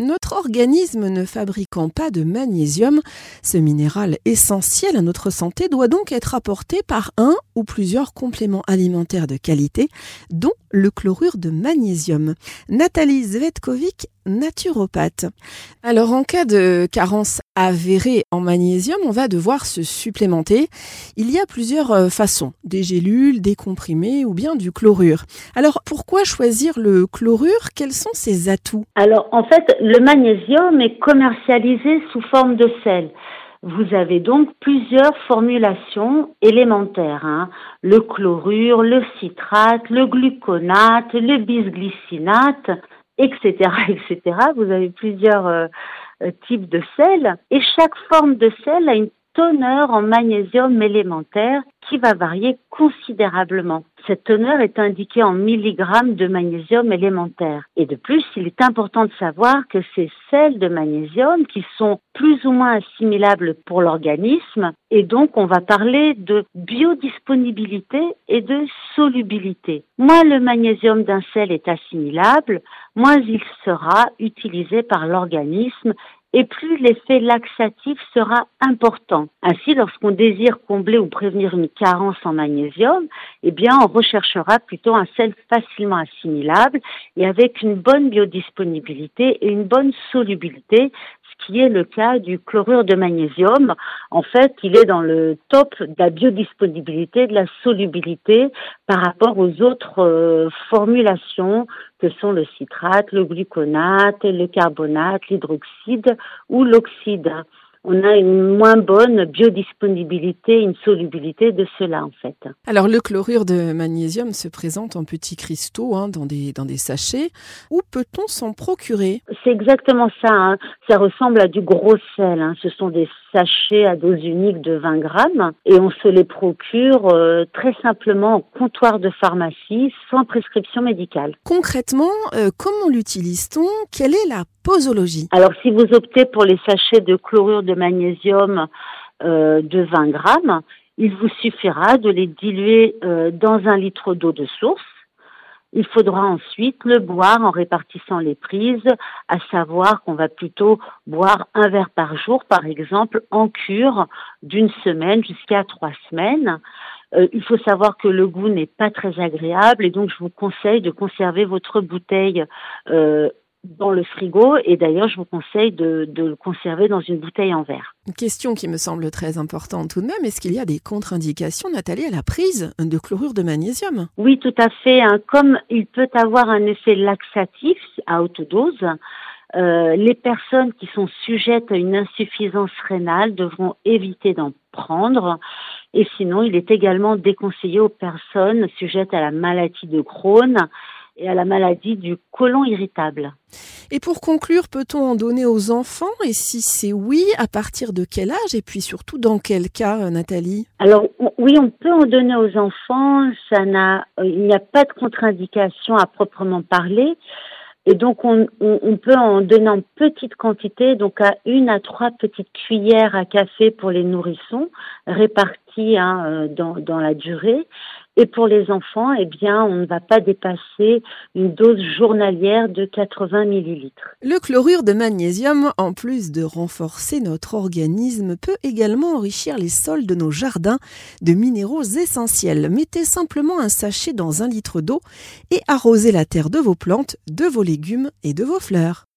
Notre organisme ne fabriquant pas de magnésium, ce minéral essentiel à notre santé doit donc être apporté par un ou plusieurs compléments alimentaires de qualité, dont le chlorure de magnésium. Nathalie Zvetkovic, naturopathe. Alors en cas de carence avérée en magnésium, on va devoir se supplémenter. Il y a plusieurs euh, façons, des gélules, des comprimés ou bien du chlorure. Alors pourquoi choisir le chlorure? Quels sont ses atouts? Alors en fait, le magnésium est commercialisé sous forme de sel. Vous avez donc plusieurs formulations élémentaires. Hein. Le chlorure, le citrate, le gluconate, le bisglycinate, etc., etc. Vous avez plusieurs euh, euh, types de sel et chaque forme de sel a une teneur en magnésium élémentaire qui va varier considérablement. Cette teneur est indiquée en milligrammes de magnésium élémentaire. Et de plus, il est important de savoir que ces sels de magnésium qui sont plus ou moins assimilables pour l'organisme, et donc on va parler de biodisponibilité et de solubilité. Moins le magnésium d'un sel est assimilable, moins il sera utilisé par l'organisme et plus l'effet laxatif sera important. Ainsi, lorsqu'on désire combler ou prévenir une carence en magnésium, eh bien, on recherchera plutôt un sel facilement assimilable et avec une bonne biodisponibilité et une bonne solubilité, qui est le cas du chlorure de magnésium. En fait, il est dans le top de la biodisponibilité, de la solubilité par rapport aux autres euh, formulations que sont le citrate, le gluconate, le carbonate, l'hydroxyde ou l'oxyde on a une moins bonne biodisponibilité, une solubilité de cela en fait. Alors le chlorure de magnésium se présente en petits cristaux hein, dans, des, dans des sachets. Où peut-on s'en procurer? C'est exactement ça. Hein. Ça ressemble à du gros sel. Hein. Ce sont des sachets à dose unique de 20 grammes et on se les procure euh, très simplement au comptoir de pharmacie sans prescription médicale. Concrètement, euh, comment l'utilise-t-on? Quelle est la posologie? Alors si vous optez pour les sachets de chlorure de magnésium euh, de 20 grammes, il vous suffira de les diluer euh, dans un litre d'eau de source. Il faudra ensuite le boire en répartissant les prises, à savoir qu'on va plutôt boire un verre par jour, par exemple, en cure d'une semaine jusqu'à trois semaines. Euh, il faut savoir que le goût n'est pas très agréable et donc je vous conseille de conserver votre bouteille dans le frigo et d'ailleurs je vous conseille de, de, le conserver dans une bouteille en verre. Une question qui me semble très importante tout de même, est-ce qu'il y a des contre-indications Nathalie à la prise de chlorure de magnésium? Oui tout à fait, hein. comme il peut avoir un effet laxatif à haute dose, euh, les personnes qui sont sujettes à une insuffisance rénale devront éviter d'en prendre. Et sinon, il est également déconseillé aux personnes sujettes à la maladie de Crohn et à la maladie du côlon irritable. Et pour conclure, peut-on en donner aux enfants? Et si c'est oui, à partir de quel âge? Et puis surtout, dans quel cas, euh, Nathalie? Alors oui, on peut en donner aux enfants. Ça n'a, euh, il n'y a pas de contre-indication à proprement parler. Et donc, on, peut en donner en petite quantité, donc à une à trois petites cuillères à café pour les nourrissons, réparties hein, euh, dans, dans la durée. Et pour les enfants, eh bien, on ne va pas dépasser une dose journalière de 80 millilitres. Le chlorure de magnésium, en plus de renforcer notre organisme, peut également enrichir les sols de nos jardins de minéraux essentiels. Mettez simplement un sachet dans un litre d'eau et arrosez la terre de vos plantes, de vos légumes et de vos fleurs.